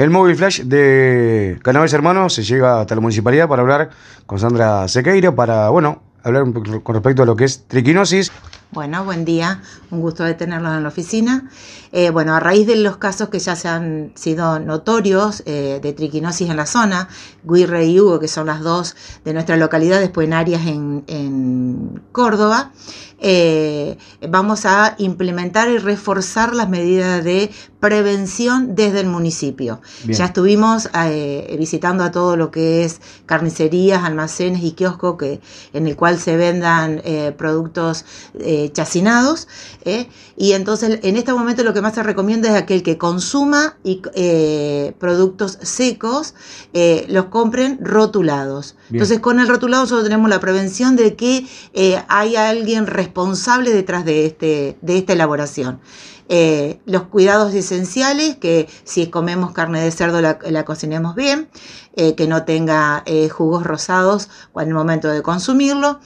El móvil flash de Canales Hermanos se llega hasta la municipalidad para hablar con Sandra Sequeira, para, bueno, hablar con respecto a lo que es triquinosis. Bueno, buen día, un gusto de tenerlos en la oficina. Eh, bueno, a raíz de los casos que ya se han sido notorios eh, de triquinosis en la zona, Guirre y Hugo, que son las dos de nuestra localidad, después en en, en Córdoba, eh, vamos a implementar y reforzar las medidas de prevención desde el municipio. Ya estuvimos visitando a todo lo que es carnicerías, almacenes y kioscos que, en el cual se vendan productos chacinados. y entonces en este momento lo que más se recomienda es aquel que consuma y, eh, productos secos, eh, los compren rotulados. Entonces, con el rotulado solo tenemos la prevención de que eh, hay alguien responsable detrás de, este, de esta elaboración. los cuidados esenciales, que si comemos carne de cerdo la, la cocinemos bien, que no tenga jugos rosados en el momento de consumirlo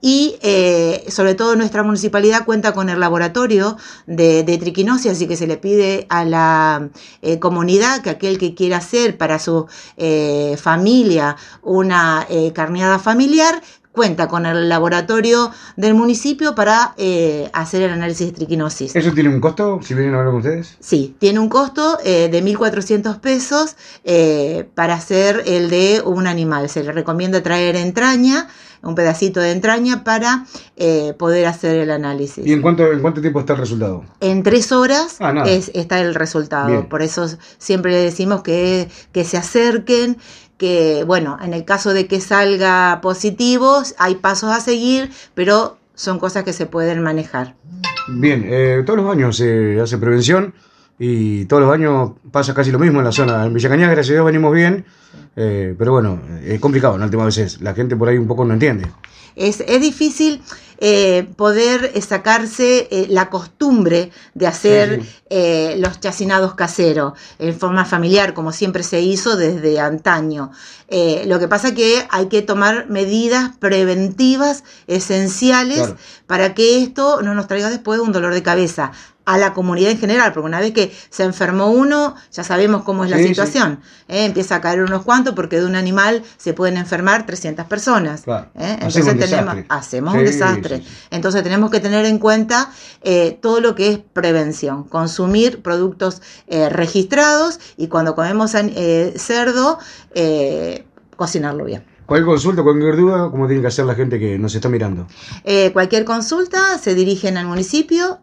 y eh, sobre todo nuestra municipalidad cuenta con el laboratorio de, triquinosis, así que se le pide a la eh, comunidad que aquel que quiera hacer para su eh, familia una carneada familiar, cuenta con el laboratorio del municipio para hacer el análisis de triquinosis. ¿Eso tiene un costo si vienen a hablar con ustedes? Sí, tiene un costo de 1.400 pesos para hacer el de un animal. Se le recomienda traer entraña un pedacito de entraña para eh, poder hacer el análisis. ¿Y en cuánto, en cuánto tiempo está el resultado? En tres horas ah, es, está el resultado. Por eso siempre decimos que, que se acerquen, que bueno, en el caso de que salga positivo, hay pasos a seguir, pero son cosas que se pueden manejar. Bien, eh, todos los años se hace prevención y todos los años pasa casi lo mismo en la zona. En Villa Cañas, gracias a Dios, venimos bien, eh, pero bueno, es complicado, ¿no? El tema a veces la gente por ahí un poco no entiende. Es, es difícil eh, poder sacarse eh, la costumbre de hacer los chacinados caseros en forma familiar, como siempre se hizo desde antaño. lo que pasa es que hay que tomar medidas preventivas esenciales para que esto no nos traiga después un dolor de cabeza a la comunidad en general, porque una vez que se enfermó uno, ya sabemos cómo es la situación. ¿eh? Empieza a caer unos cuantos porque de un animal se pueden enfermar 300 personas. ¿eh? Entonces tenemos, hacemos un desastre. Entonces tenemos que tener en cuenta eh, todo lo que es prevención, consumir productos registrados y cuando comemos cerdo, cocinarlo bien. Cualquier consulta, cualquier duda, ¿cómo tiene que hacer la gente que nos está mirando? Eh, cualquier consulta se dirigen al municipio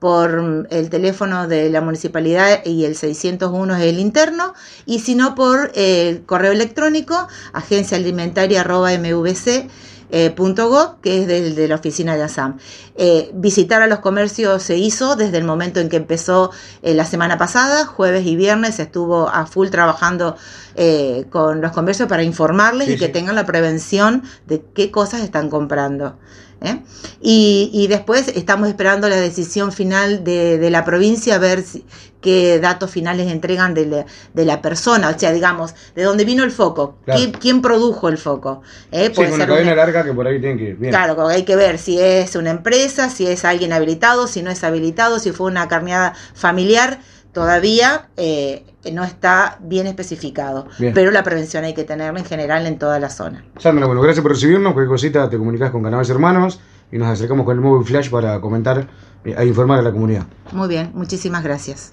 por el teléfono de la municipalidad y el 601 es el interno, y si no por el correo electrónico agenciaalimentaria.mvc eh, que es de la oficina de ASAM. Eh, visitar a los comercios se hizo desde el momento en que empezó eh, la semana pasada, jueves y viernes, estuvo a full trabajando con los comercios para informarles y que tengan la prevención de qué cosas están comprando. ¿eh? Y, después estamos esperando la decisión final de, la provincia a ver qué datos finales entregan de la, persona, o sea, digamos, de dónde vino el foco, ¿Quién, produjo el foco. ¿Eh? Sí, una cadena larga que por ahí tiene que Claro, hay que ver si es una empresa, si es alguien habilitado, si no es habilitado, si fue una carneada familiar todavía eh, no está bien especificado, pero la prevención hay que tenerla en general en toda la zona. Sandra, bueno, gracias por recibirnos, cualquier cosita te comunicas con Canales Hermanos y nos acercamos con el móvil flash para comentar e informar a la comunidad. Muy bien, muchísimas gracias.